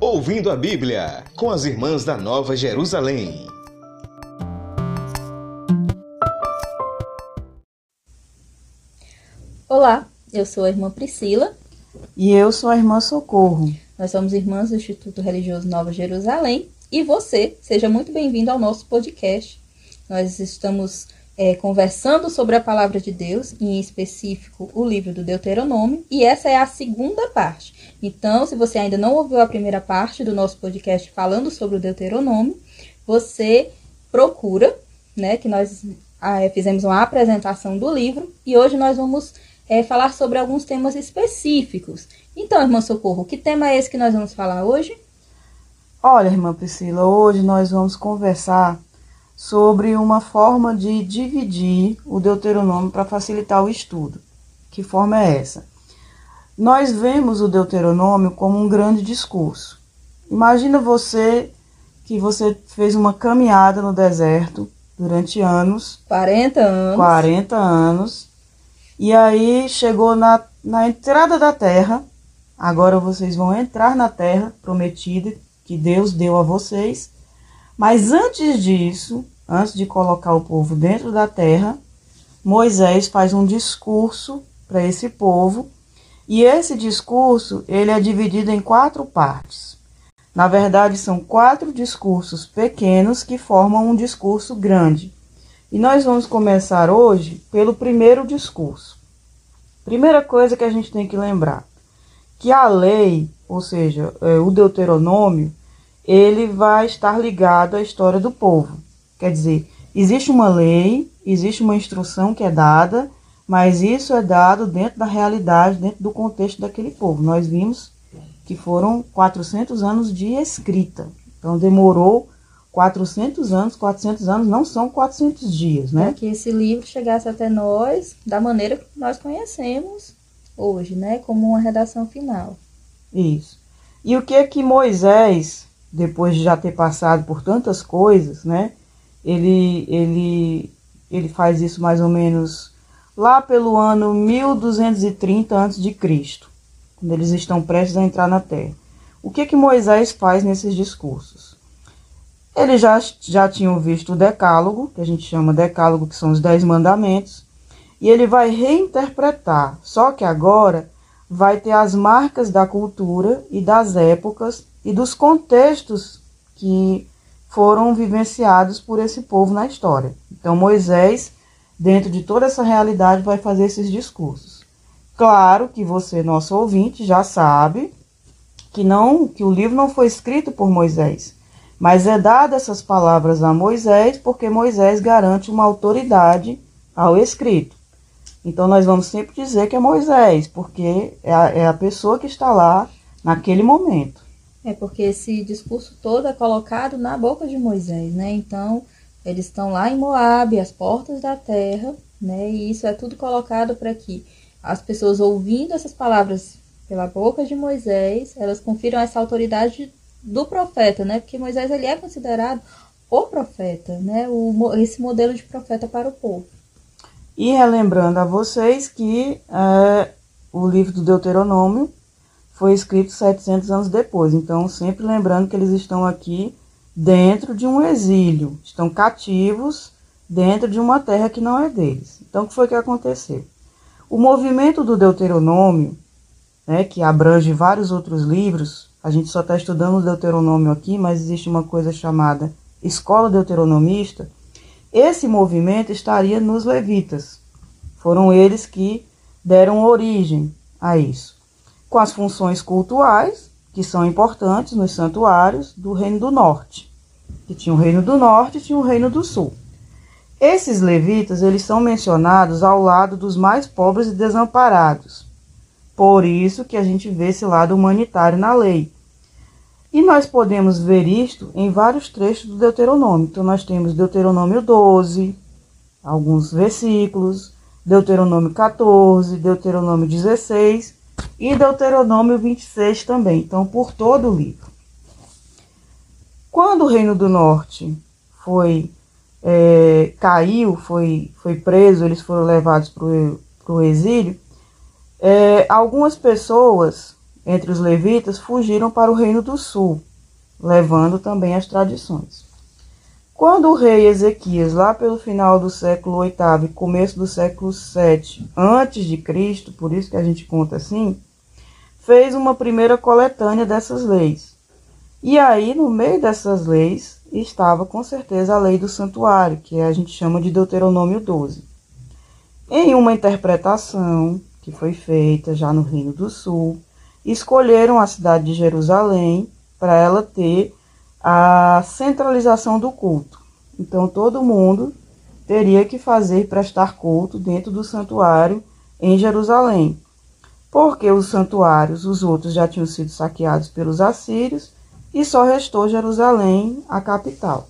Ouvindo a Bíblia, com as irmãs da Nova Jerusalém. Olá, eu sou a irmã Priscila. E eu sou a irmã Socorro. Nós somos irmãs do Instituto Religioso Nova Jerusalém. E você, seja muito bem-vindo ao nosso podcast. Nós estamos é, conversando sobre a palavra de Deus, em específico o livro do Deuteronômio, e essa é a segunda parte. Então, se você ainda não ouviu a primeira parte do nosso podcast falando sobre o Deuteronômio, você procura, né, que nós ah, é, fizemos uma apresentação do livro, e hoje nós vamos é, falar sobre alguns temas específicos. Então, irmã Socorro, que tema é esse que nós vamos falar hoje? Olha, irmã Priscila, hoje nós vamos conversar sobre uma forma de dividir o Deuteronômio para facilitar o estudo. Que forma é essa? Nós vemos o Deuteronômio como um grande discurso. Imagina você que você fez uma caminhada no deserto durante anos 40 anos. 40 anos. E aí chegou na, na entrada da terra. Agora vocês vão entrar na terra prometida que Deus deu a vocês. Mas antes disso, antes de colocar o povo dentro da terra, Moisés faz um discurso para esse povo, e esse discurso ele é dividido em quatro partes. Na verdade, são quatro discursos pequenos que formam um discurso grande. E nós vamos começar hoje pelo primeiro discurso. Primeira coisa que a gente tem que lembrar, que a lei, ou seja, é, o Deuteronômio, ele vai estar ligado à história do povo. Quer dizer, existe uma lei, existe uma instrução que é dada, mas isso é dado dentro da realidade, dentro do contexto daquele povo. Nós vimos que foram 400 anos de escrita. Então demorou 400 anos, 400 anos não são 400 dias, né? Para que esse livro chegasse até nós da maneira que nós conhecemos hoje, né? Como uma redação final. Isso. E o que é que Moisés depois de já ter passado por tantas coisas, né? Ele, ele, ele faz isso mais ou menos lá pelo ano 1230 a.C., quando eles estão prestes a entrar na terra. O que que Moisés faz nesses discursos? Eles já, já tinham visto o decálogo, que a gente chama decálogo, que são os dez mandamentos, e ele vai reinterpretar, só que agora vai ter as marcas da cultura e das épocas e dos contextos que foram vivenciados por esse povo na história. Então Moisés, dentro de toda essa realidade, vai fazer esses discursos. Claro que você, nosso ouvinte, já sabe que não que o livro não foi escrito por Moisés, mas é dada essas palavras a Moisés porque Moisés garante uma autoridade ao escrito. Então nós vamos sempre dizer que é Moisés, porque é a, é a pessoa que está lá naquele momento. É porque esse discurso todo é colocado na boca de Moisés, né? Então, eles estão lá em Moabe, as portas da terra, né? E isso é tudo colocado para que as pessoas ouvindo essas palavras pela boca de Moisés, elas confiram essa autoridade do profeta, né? Porque Moisés ele é considerado o profeta, né? O, esse modelo de profeta para o povo. E relembrando a vocês que é, o livro do Deuteronômio foi escrito 700 anos depois. Então, sempre lembrando que eles estão aqui dentro de um exílio, estão cativos dentro de uma terra que não é deles. Então, o que foi que aconteceu? O movimento do Deuteronômio, né, que abrange vários outros livros, a gente só está estudando o Deuteronômio aqui, mas existe uma coisa chamada Escola Deuteronomista. Esse movimento estaria nos levitas. Foram eles que deram origem a isso com as funções cultuais, que são importantes nos santuários do Reino do Norte, que tinha o Reino do Norte e tinha o Reino do Sul. Esses levitas, eles são mencionados ao lado dos mais pobres e desamparados. Por isso que a gente vê esse lado humanitário na lei. E nós podemos ver isto em vários trechos do Deuteronômio. Então nós temos Deuteronômio 12, alguns versículos, Deuteronômio 14, Deuteronômio 16 e Deuteronômio 26 também, então por todo o livro. Quando o Reino do Norte foi é, caiu, foi, foi preso, eles foram levados para o exílio, é, algumas pessoas entre os levitas fugiram para o reino do sul, levando também as tradições. Quando o rei Ezequias, lá pelo final do século VIII e começo do século VII antes de Cristo, por isso que a gente conta assim, fez uma primeira coletânea dessas leis. E aí, no meio dessas leis, estava com certeza a lei do santuário, que a gente chama de Deuteronômio 12. Em uma interpretação que foi feita já no Reino do Sul, escolheram a cidade de Jerusalém para ela ter a centralização do culto. Então todo mundo teria que fazer prestar culto dentro do santuário em Jerusalém. Porque os santuários, os outros já tinham sido saqueados pelos assírios e só restou Jerusalém, a capital.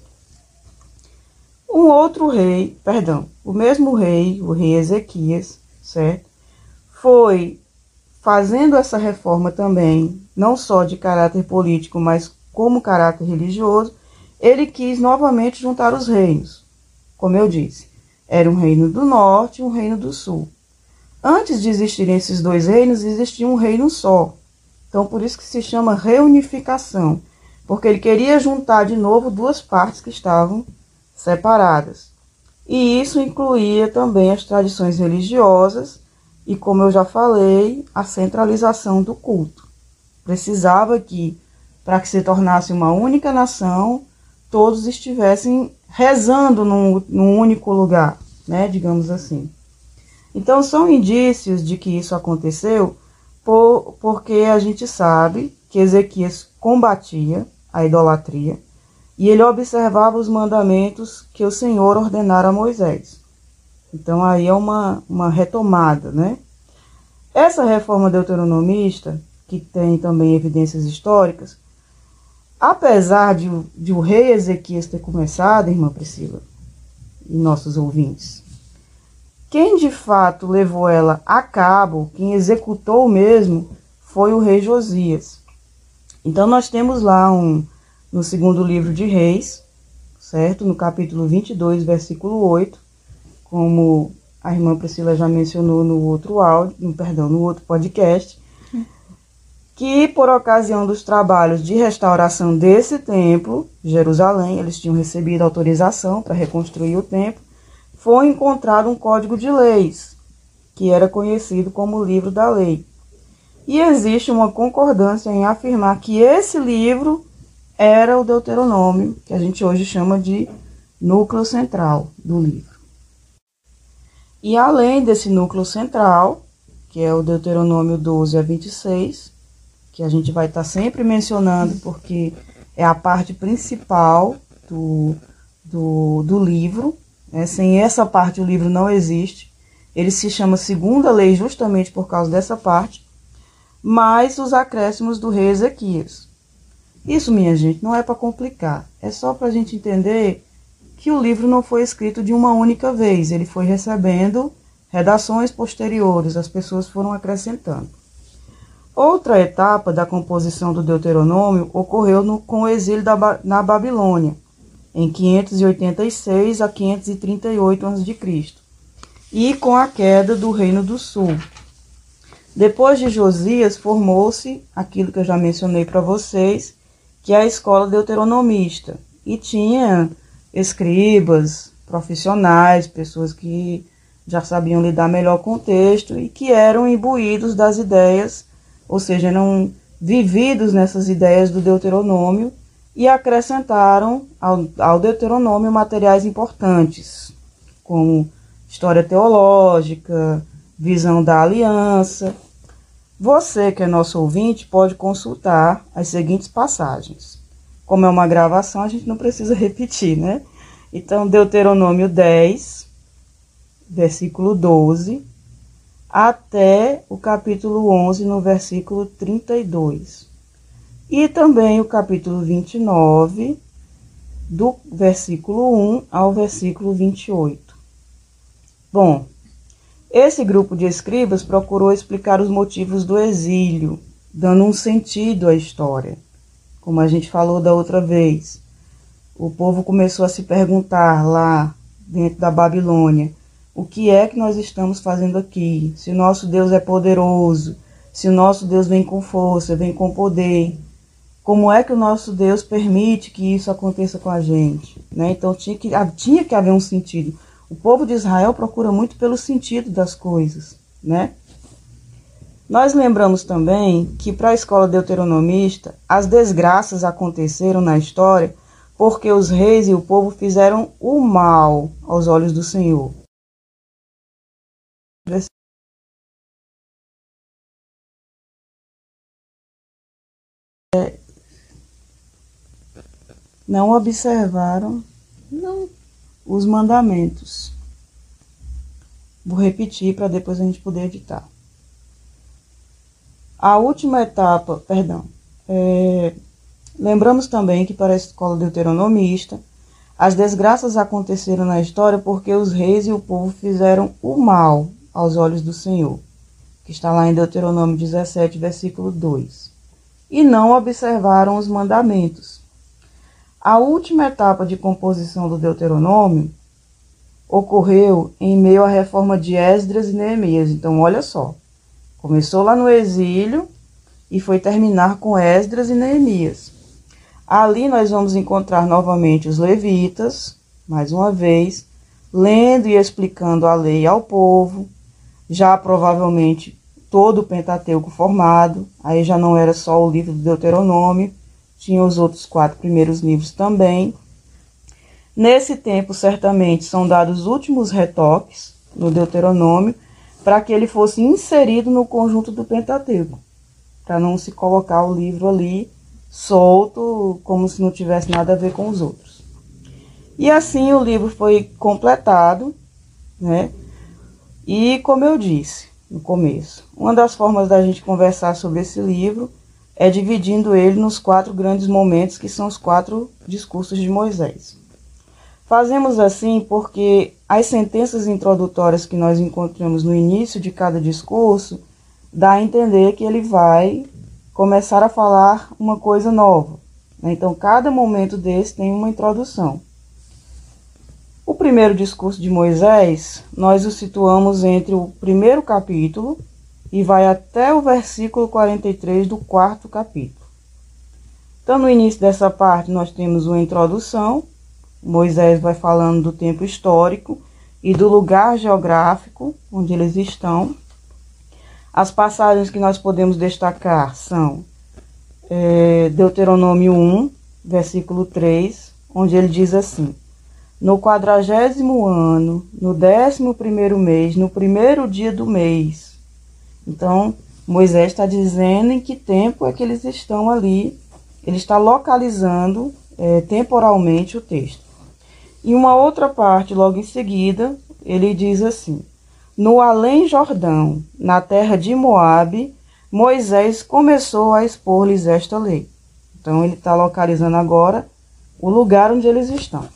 Um outro rei, perdão, o mesmo rei, o rei Ezequias, certo? Foi fazendo essa reforma também, não só de caráter político, mas como caráter religioso, ele quis novamente juntar os reinos. Como eu disse, era um reino do norte e um reino do sul. Antes de existirem esses dois reinos, existia um reino só. Então, por isso que se chama reunificação, porque ele queria juntar de novo duas partes que estavam separadas. E isso incluía também as tradições religiosas e, como eu já falei, a centralização do culto. Precisava que para que se tornasse uma única nação, todos estivessem rezando num, num único lugar, né, digamos assim. Então, são indícios de que isso aconteceu por, porque a gente sabe que Ezequias combatia a idolatria e ele observava os mandamentos que o Senhor ordenara a Moisés. Então, aí é uma, uma retomada, né? Essa reforma deuteronomista, que tem também evidências históricas, Apesar de, de o rei Ezequias ter começado, irmã Priscila, e nossos ouvintes, quem de fato levou ela a cabo, quem executou mesmo, foi o rei Josias. Então nós temos lá um no segundo livro de Reis, certo? No capítulo 22, versículo 8, como a irmã Priscila já mencionou no outro áudio, perdão, no outro podcast, que por ocasião dos trabalhos de restauração desse templo, Jerusalém, eles tinham recebido autorização para reconstruir o templo, foi encontrado um código de leis, que era conhecido como livro da lei. E existe uma concordância em afirmar que esse livro era o Deuteronômio, que a gente hoje chama de núcleo central do livro. E além desse núcleo central, que é o Deuteronômio 12 a 26, que a gente vai estar tá sempre mencionando, porque é a parte principal do, do, do livro. Né? Sem essa parte, o livro não existe. Ele se chama Segunda Lei justamente por causa dessa parte, mais os acréscimos do rei Ezequias. Isso, minha gente, não é para complicar. É só para a gente entender que o livro não foi escrito de uma única vez. Ele foi recebendo redações posteriores, as pessoas foram acrescentando. Outra etapa da composição do Deuteronômio ocorreu no, com o exílio da, na Babilônia, em 586 a 538 a.C., e com a queda do Reino do Sul. Depois de Josias, formou-se aquilo que eu já mencionei para vocês, que é a escola deuteronomista, e tinha escribas, profissionais, pessoas que já sabiam lidar melhor com o texto e que eram imbuídos das ideias ou seja, eram vividos nessas ideias do Deuteronômio e acrescentaram ao, ao Deuteronômio materiais importantes, como história teológica, visão da aliança. Você, que é nosso ouvinte, pode consultar as seguintes passagens. Como é uma gravação, a gente não precisa repetir, né? Então, Deuteronômio 10, versículo 12, até o capítulo 11, no versículo 32. E também o capítulo 29, do versículo 1 ao versículo 28. Bom, esse grupo de escribas procurou explicar os motivos do exílio, dando um sentido à história. Como a gente falou da outra vez, o povo começou a se perguntar lá dentro da Babilônia: o que é que nós estamos fazendo aqui, se nosso Deus é poderoso, se o nosso Deus vem com força, vem com poder, como é que o nosso Deus permite que isso aconteça com a gente? Né? Então tinha que, tinha que haver um sentido. O povo de Israel procura muito pelo sentido das coisas. Né? Nós lembramos também que para a escola deuteronomista, as desgraças aconteceram na história porque os reis e o povo fizeram o mal aos olhos do Senhor. Não observaram Não. os mandamentos. Vou repetir para depois a gente poder editar. A última etapa, perdão, é, lembramos também que para a escola deuteronomista, as desgraças aconteceram na história porque os reis e o povo fizeram o mal aos olhos do Senhor, que está lá em Deuteronômio 17, versículo 2, e não observaram os mandamentos, a última etapa de composição do Deuteronômio ocorreu em meio à reforma de Esdras e Neemias. Então, olha só. Começou lá no exílio e foi terminar com Esdras e Neemias. Ali nós vamos encontrar novamente os levitas, mais uma vez, lendo e explicando a lei ao povo, já provavelmente todo o Pentateuco formado, aí já não era só o livro do Deuteronômio, tinha os outros quatro primeiros livros também. Nesse tempo, certamente, são dados os últimos retoques no Deuteronômio para que ele fosse inserido no conjunto do Pentateuco, para não se colocar o livro ali solto, como se não tivesse nada a ver com os outros. E assim o livro foi completado, né? E como eu disse no começo, uma das formas da gente conversar sobre esse livro é dividindo ele nos quatro grandes momentos que são os quatro discursos de Moisés. Fazemos assim porque as sentenças introdutórias que nós encontramos no início de cada discurso dá a entender que ele vai começar a falar uma coisa nova. Né? Então, cada momento desse tem uma introdução. O primeiro discurso de Moisés, nós o situamos entre o primeiro capítulo, e vai até o versículo 43 do quarto capítulo. Então, no início dessa parte, nós temos uma introdução. Moisés vai falando do tempo histórico e do lugar geográfico onde eles estão. As passagens que nós podemos destacar são é, Deuteronômio 1, versículo 3, onde ele diz assim: No quadragésimo ano, no décimo primeiro mês, no primeiro dia do mês, então, Moisés está dizendo em que tempo é que eles estão ali, ele está localizando é, temporalmente o texto. E uma outra parte, logo em seguida, ele diz assim: No além Jordão, na terra de Moabe, Moisés começou a expor-lhes esta lei. Então, ele está localizando agora o lugar onde eles estão.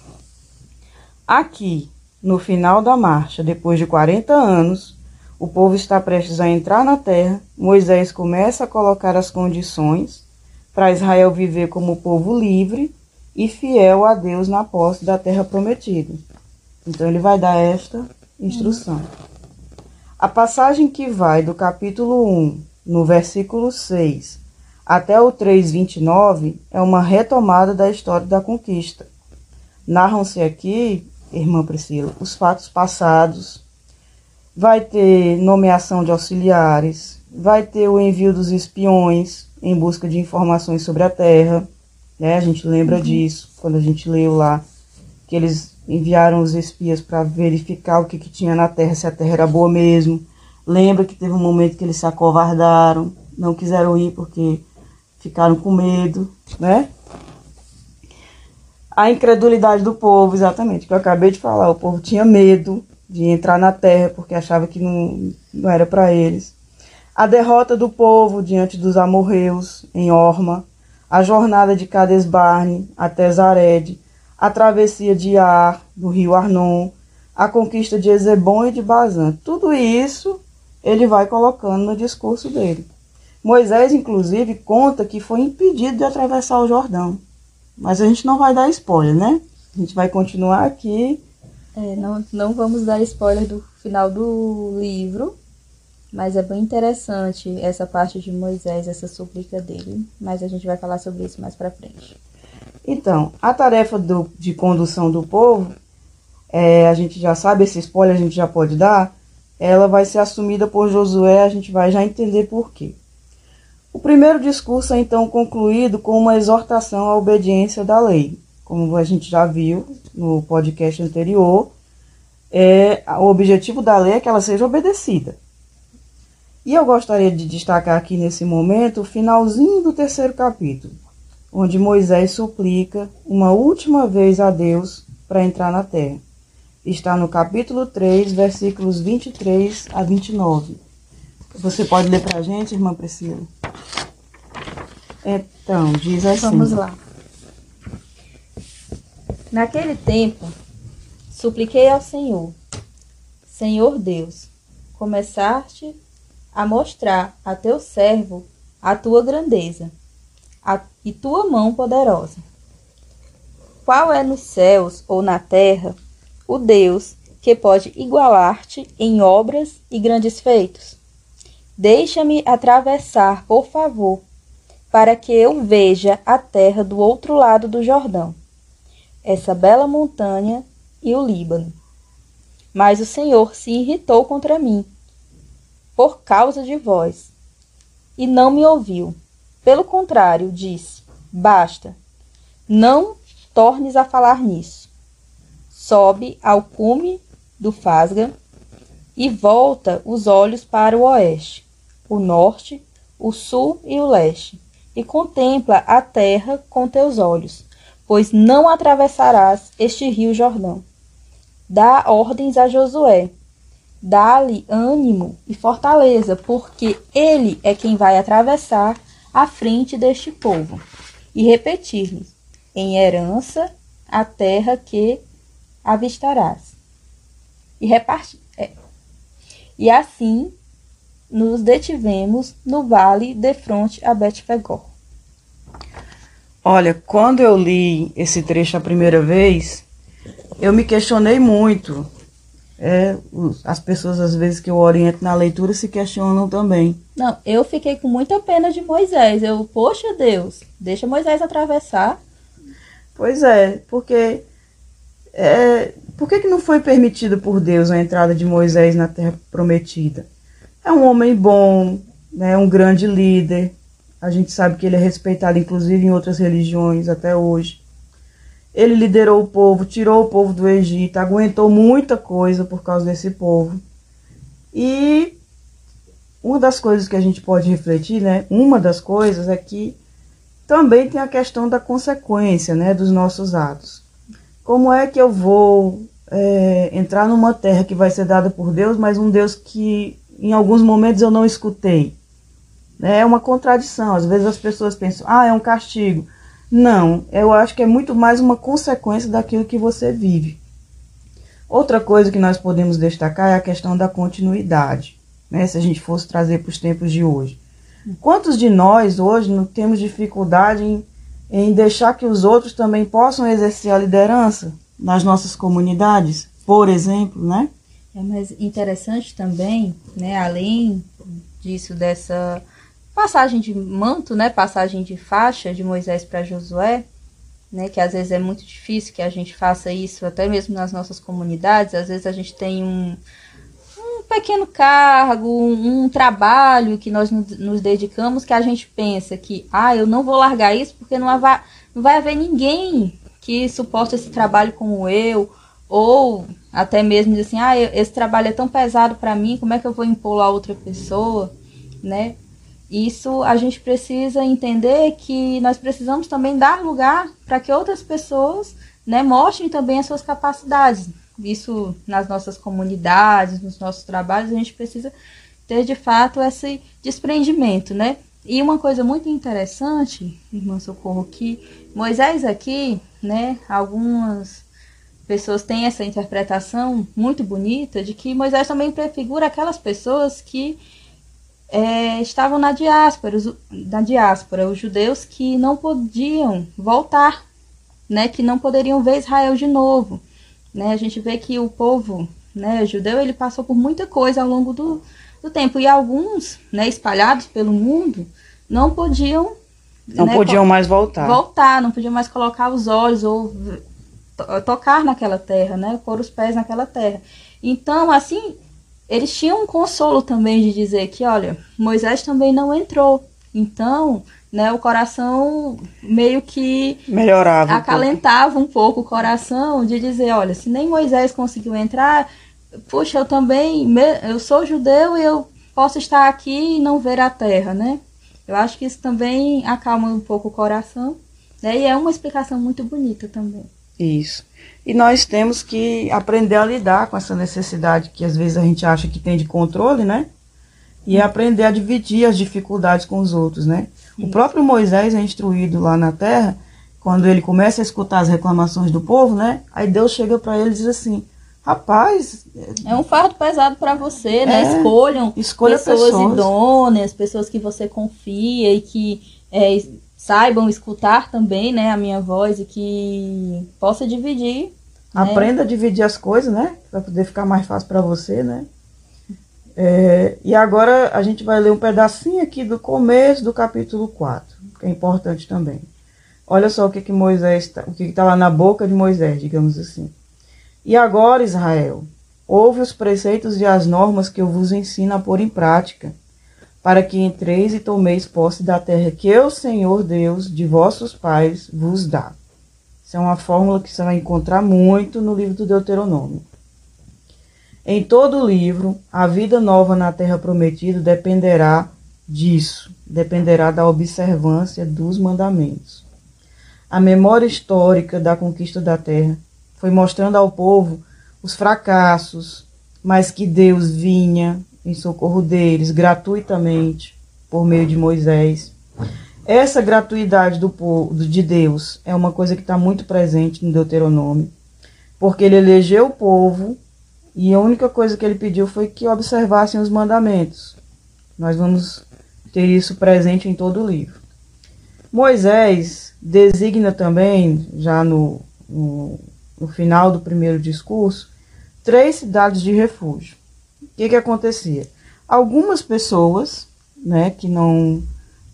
Aqui, no final da marcha, depois de 40 anos, o povo está prestes a entrar na terra. Moisés começa a colocar as condições para Israel viver como povo livre e fiel a Deus na posse da terra prometida. Então ele vai dar esta instrução. A passagem que vai do capítulo 1, no versículo 6, até o 3:29 é uma retomada da história da conquista. Narram-se aqui, irmã Priscila, os fatos passados, vai ter nomeação de auxiliares, vai ter o envio dos espiões em busca de informações sobre a Terra. Né? A gente lembra uhum. disso quando a gente leu lá que eles enviaram os espias para verificar o que, que tinha na Terra, se a Terra era boa mesmo. Lembra que teve um momento que eles se acovardaram, não quiseram ir porque ficaram com medo, né? A incredulidade do povo, exatamente, que eu acabei de falar, o povo tinha medo, de entrar na terra porque achava que não, não era para eles. A derrota do povo diante dos amorreus em Orma, a jornada de Cades Barne até Zared, a travessia de Ar, do rio Arnon, a conquista de Ezebon e de Bazan. Tudo isso ele vai colocando no discurso dele. Moisés, inclusive, conta que foi impedido de atravessar o Jordão. Mas a gente não vai dar spoiler, né? A gente vai continuar aqui é, não, não vamos dar spoiler do final do livro, Mas é bem interessante essa parte de Moisés, essa súplica dele. Mas a gente vai falar sobre isso mais para frente. Então, a tarefa do, de condução do povo, é, a gente já sabe, esse spoiler a gente já pode dar, ela vai ser assumida por Josué, a gente vai já entender por quê. O primeiro discurso é então concluído com uma exortação à obediência da lei. Como a gente já viu no podcast anterior, é, o objetivo da lei é que ela seja obedecida. E eu gostaria de destacar aqui nesse momento o finalzinho do terceiro capítulo, onde Moisés suplica uma última vez a Deus para entrar na terra. Está no capítulo 3, versículos 23 a 29. Você pode ler para a gente, irmã Priscila? Então, diz assim. Vamos lá. Naquele tempo, supliquei ao Senhor, Senhor Deus, começaste a mostrar a teu servo a tua grandeza a, e tua mão poderosa. Qual é nos céus ou na terra o Deus que pode igualar-te em obras e grandes feitos? Deixa-me atravessar, por favor, para que eu veja a terra do outro lado do Jordão, essa bela montanha e o Líbano. Mas o Senhor se irritou contra mim por causa de vós, e não me ouviu. Pelo contrário, disse: Basta, não tornes a falar nisso. Sobe ao cume do Fasga e volta os olhos para o oeste, o norte, o sul e o leste, e contempla a terra com teus olhos, pois não atravessarás este rio Jordão. Dá ordens a Josué, dá-lhe ânimo e fortaleza, porque ele é quem vai atravessar a frente deste povo e repetir-lhes em herança a terra que avistarás. E repartir. É. E assim nos detivemos no vale de fronte a Betfegor. Olha, quando eu li esse trecho a primeira vez, eu me questionei muito é, as pessoas, às vezes, que eu oriento na leitura se questionam também. Não, eu fiquei com muita pena de Moisés. Eu, poxa Deus, deixa Moisés atravessar. Pois é, porque. É, por que, que não foi permitido por Deus a entrada de Moisés na terra prometida? É um homem bom, né, um grande líder. A gente sabe que ele é respeitado, inclusive, em outras religiões até hoje. Ele liderou o povo, tirou o povo do Egito, aguentou muita coisa por causa desse povo. E uma das coisas que a gente pode refletir, né? Uma das coisas é que também tem a questão da consequência, né, dos nossos atos. Como é que eu vou é, entrar numa terra que vai ser dada por Deus, mas um Deus que em alguns momentos eu não escutei? É uma contradição. Às vezes as pessoas pensam, ah, é um castigo. Não, eu acho que é muito mais uma consequência daquilo que você vive. Outra coisa que nós podemos destacar é a questão da continuidade, né, se a gente fosse trazer para os tempos de hoje. Quantos de nós hoje não temos dificuldade em, em deixar que os outros também possam exercer a liderança nas nossas comunidades, por exemplo, né? É mais interessante também, né, além disso, dessa passagem de manto, né, passagem de faixa de Moisés para Josué, né, que às vezes é muito difícil que a gente faça isso até mesmo nas nossas comunidades, às vezes a gente tem um, um pequeno cargo, um, um trabalho que nós nos dedicamos que a gente pensa que, ah, eu não vou largar isso porque não vai, não vai haver ninguém que suporte esse trabalho como eu, ou até mesmo assim, ah, esse trabalho é tão pesado para mim, como é que eu vou impor a outra pessoa, né? Isso a gente precisa entender que nós precisamos também dar lugar para que outras pessoas né, mostrem também as suas capacidades. Isso nas nossas comunidades, nos nossos trabalhos, a gente precisa ter de fato esse desprendimento, né? E uma coisa muito interessante, irmã Socorro, que Moisés aqui, né, algumas pessoas têm essa interpretação muito bonita de que Moisés também prefigura aquelas pessoas que é, estavam na diáspora, os, na diáspora, os judeus que não podiam voltar, né, que não poderiam ver Israel de novo. Né? A gente vê que o povo né, judeu ele passou por muita coisa ao longo do, do tempo. E alguns, né, espalhados pelo mundo, não podiam. Não né, podiam mais voltar. Voltar, não podiam mais colocar os olhos ou tocar naquela terra, né? Pôr os pés naquela terra. Então, assim, eles tinham um consolo também de dizer que, olha, Moisés também não entrou. Então, né, o coração meio que melhorava, acalentava um pouco. um pouco o coração de dizer, olha, se nem Moisés conseguiu entrar, puxa, eu também, eu sou judeu e eu posso estar aqui e não ver a terra, né? Eu acho que isso também acalma um pouco o coração, né? E é uma explicação muito bonita também. Isso. E nós temos que aprender a lidar com essa necessidade que às vezes a gente acha que tem de controle, né? E aprender a dividir as dificuldades com os outros, né? O próprio Moisés é instruído lá na terra, quando ele começa a escutar as reclamações do povo, né? Aí Deus chega para ele e diz assim: Rapaz. É um fardo pesado para você, né? É, Escolham escolha pessoas, pessoas idôneas, pessoas que você confia e que é, saibam escutar também, né, a minha voz e que possa dividir. Né? Aprenda né? a dividir as coisas, né? Para poder ficar mais fácil para você, né? É, e agora a gente vai ler um pedacinho aqui do começo do capítulo 4, que é importante também. Olha só o que, que Moisés, tá, o que está lá na boca de Moisés, digamos assim. E agora, Israel, ouve os preceitos e as normas que eu vos ensino a pôr em prática, para que entreis e tomeis posse da terra que eu, Senhor Deus, de vossos pais, vos dá. Isso é uma fórmula que você vai encontrar muito no livro do Deuteronômio. Em todo o livro, a vida nova na terra prometida dependerá disso, dependerá da observância dos mandamentos. A memória histórica da conquista da terra foi mostrando ao povo os fracassos, mas que Deus vinha em socorro deles gratuitamente por meio de Moisés. Essa gratuidade do povo, de Deus é uma coisa que está muito presente no Deuteronômio, porque ele elegeu o povo e a única coisa que ele pediu foi que observassem os mandamentos. Nós vamos ter isso presente em todo o livro. Moisés designa também, já no, no no final do primeiro discurso, três cidades de refúgio. O que, que acontecia? Algumas pessoas, né, que não,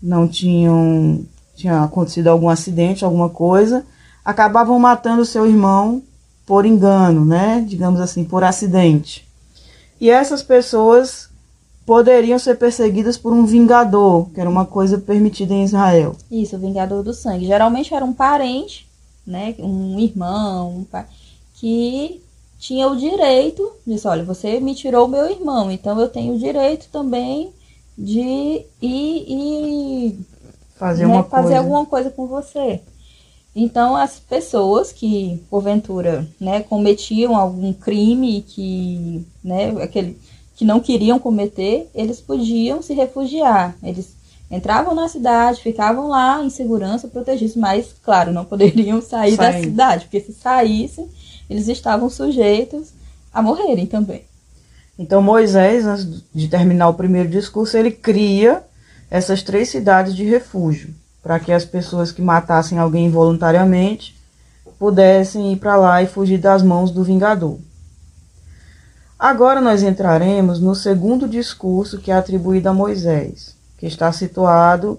não tinham tinha acontecido algum acidente, alguma coisa, acabavam matando seu irmão por engano, né, digamos assim, por acidente. E essas pessoas poderiam ser perseguidas por um vingador, que era uma coisa permitida em Israel. Isso, o vingador do sangue. Geralmente era um parente né, um irmão, um pai, que tinha o direito, disse, olha, você me tirou o meu irmão, então eu tenho o direito também de ir e fazer, né, fazer coisa. alguma coisa com você. Então as pessoas que porventura, né, cometiam algum crime que, né, aquele que não queriam cometer, eles podiam se refugiar. Eles entravam na cidade, ficavam lá em segurança, protegidos, mas, claro, não poderiam sair da cidade, porque se saíssem, eles estavam sujeitos a morrerem também. Então Moisés, antes de terminar o primeiro discurso, ele cria essas três cidades de refúgio, para que as pessoas que matassem alguém voluntariamente pudessem ir para lá e fugir das mãos do vingador. Agora nós entraremos no segundo discurso que é atribuído a Moisés, que está situado.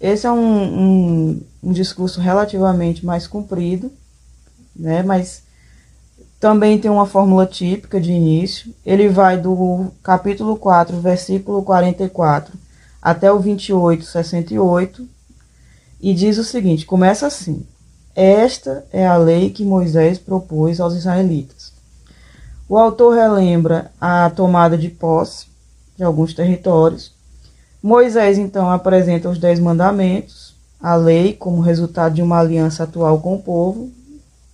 Esse é um, um, um discurso relativamente mais comprido, né? mas também tem uma fórmula típica de início. Ele vai do capítulo 4, versículo 44 até o 28, 68, e diz o seguinte: começa assim. Esta é a lei que Moisés propôs aos israelitas. O autor relembra a tomada de posse de alguns territórios, Moisés então apresenta os Dez Mandamentos, a lei, como resultado de uma aliança atual com o povo.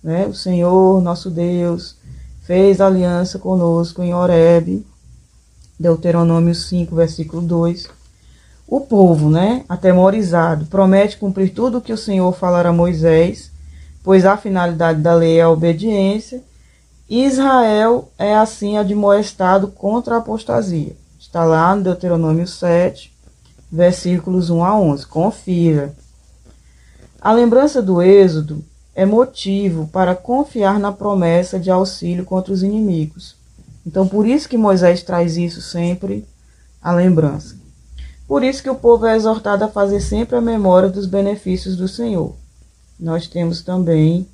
Né? O Senhor, nosso Deus, fez aliança conosco em Horeb, Deuteronômio 5, versículo 2. O povo, né, atemorizado, promete cumprir tudo o que o Senhor falara a Moisés, pois a finalidade da lei é a obediência. Israel é assim admoestado contra a apostasia. Está lá no Deuteronômio 7, versículos 1 a 11. Confira. A lembrança do Êxodo é motivo para confiar na promessa de auxílio contra os inimigos. Então, por isso que Moisés traz isso sempre a lembrança. Por isso que o povo é exortado a fazer sempre a memória dos benefícios do Senhor. Nós temos também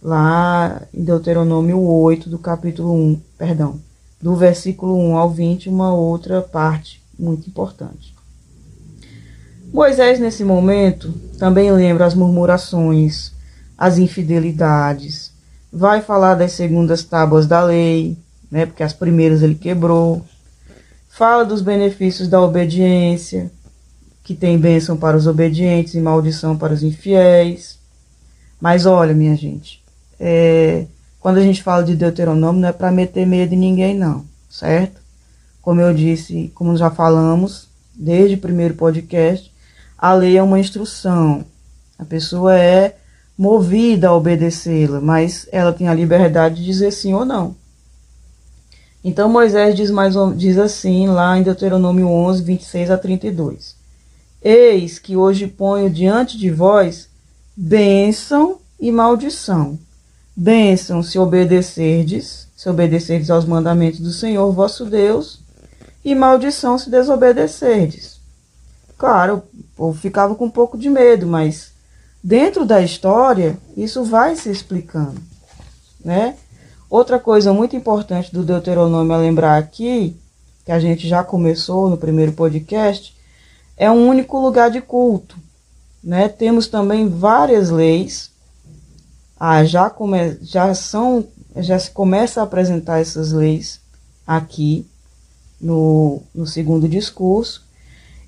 lá em Deuteronômio 8, do capítulo 1, perdão, do versículo 1 ao 20, uma outra parte muito importante. Moisés, nesse momento, também lembra as murmurações, as infidelidades, vai falar das segundas tábuas da lei, né, porque as primeiras ele quebrou, fala dos benefícios da obediência, que tem bênção para os obedientes e maldição para os infiéis. Mas olha, minha gente, é, quando a gente fala de Deuteronômio, não é para meter medo em ninguém, não, certo? Como eu disse, como já falamos desde o primeiro podcast, a lei é uma instrução. A pessoa é movida a obedecê-la, mas ela tem a liberdade de dizer sim ou não. Então Moisés diz, mais, diz assim lá em Deuteronômio 11, 26 a 32. Eis que hoje ponho diante de vós bênção e maldição. Bênção se obedecerdes, se obedecerdes aos mandamentos do Senhor vosso Deus, e maldição se desobedecerdes. Claro, o povo ficava com um pouco de medo, mas dentro da história isso vai se explicando, né? Outra coisa muito importante do Deuteronômio a lembrar aqui, que a gente já começou no primeiro podcast, é um único lugar de culto. Né? Temos também várias leis ah, já, come, já são já se começa a apresentar essas leis aqui no, no segundo discurso.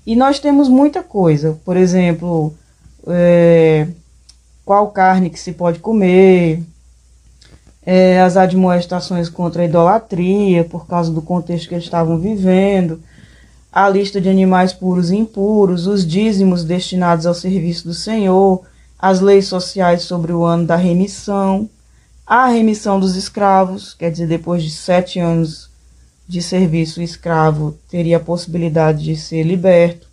E nós temos muita coisa, por exemplo, é, qual carne que se pode comer, é, as admoestações contra a idolatria, por causa do contexto que eles estavam vivendo, a lista de animais puros e impuros, os dízimos destinados ao serviço do Senhor, as leis sociais sobre o ano da remissão, a remissão dos escravos, quer dizer, depois de sete anos de serviço, o escravo teria a possibilidade de ser liberto.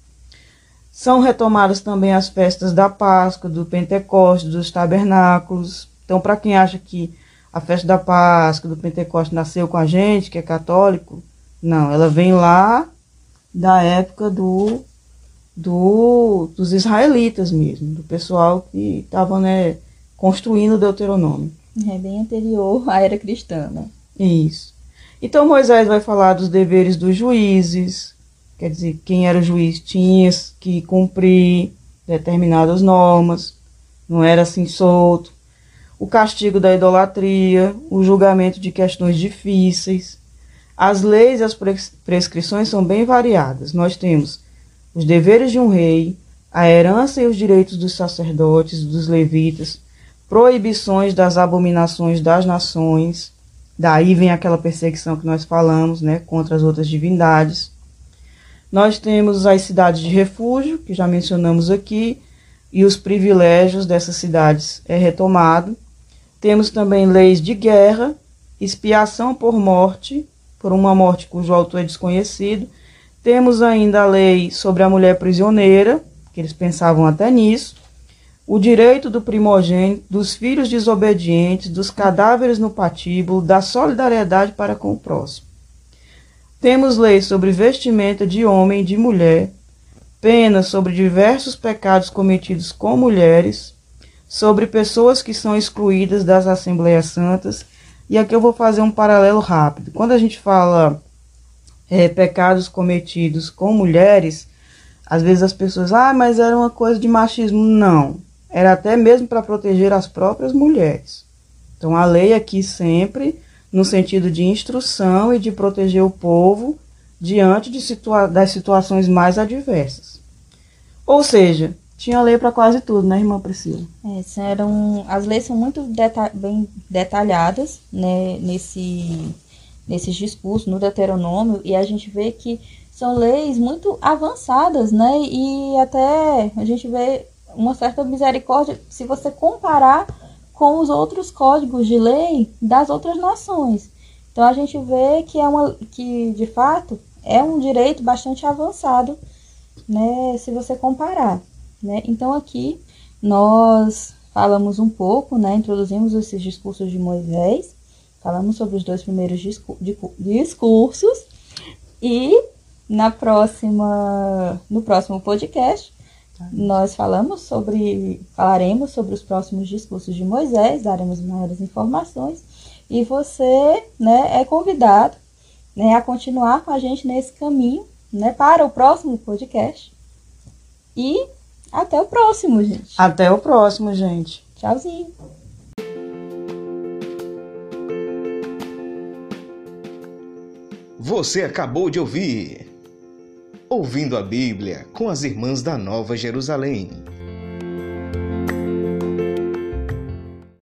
São retomadas também as festas da Páscoa, do Pentecostes, dos tabernáculos. Então, para quem acha que a festa da Páscoa, do Pentecostes nasceu com a gente, que é católico, não, ela vem lá da época do do, dos israelitas mesmo, do pessoal que estava né, construindo o Deuteronômio. É bem anterior à era cristã, né? Isso. Então Moisés vai falar dos deveres dos juízes, quer dizer, quem era juiz tinha que cumprir determinadas normas, não era assim solto. O castigo da idolatria, o julgamento de questões difíceis. As leis e as prescrições são bem variadas. Nós temos os deveres de um rei, a herança e os direitos dos sacerdotes, dos levitas, proibições das abominações das nações. Daí vem aquela perseguição que nós falamos, né, contra as outras divindades. Nós temos as cidades de refúgio, que já mencionamos aqui, e os privilégios dessas cidades é retomado. Temos também leis de guerra, expiação por morte, por uma morte cujo autor é desconhecido, temos ainda a lei sobre a mulher prisioneira, que eles pensavam até nisso, o direito do primogênito, dos filhos desobedientes, dos cadáveres no patíbulo, da solidariedade para com o próximo. Temos leis sobre vestimenta de homem e de mulher, penas sobre diversos pecados cometidos com mulheres, sobre pessoas que são excluídas das Assembleias Santas. E aqui eu vou fazer um paralelo rápido. Quando a gente fala é, pecados cometidos com mulheres, às vezes as pessoas, ah, mas era uma coisa de machismo. Não. Era até mesmo para proteger as próprias mulheres. Então a lei aqui sempre no sentido de instrução e de proteger o povo diante situa das situações mais adversas. Ou seja, tinha lei para quase tudo, né, irmã Priscila? É, eram, as leis são muito deta bem detalhadas né, nesse nesses discursos, no Deuteronômio, e a gente vê que são leis muito avançadas, né? E até a gente vê uma certa misericórdia se você comparar com os outros códigos de lei das outras nações. Então a gente vê que é uma que de fato é um direito bastante avançado, né, se você comparar, né? Então aqui nós falamos um pouco, né, introduzimos esses discursos de Moisés Falamos sobre os dois primeiros discursos e na próxima, no próximo podcast, nós falamos sobre, falaremos sobre os próximos discursos de Moisés, daremos maiores informações e você, né, é convidado, né, a continuar com a gente nesse caminho, né, para o próximo podcast. E até o próximo, gente. Até o próximo, gente. Tchauzinho. Você acabou de ouvir Ouvindo a Bíblia com as Irmãs da Nova Jerusalém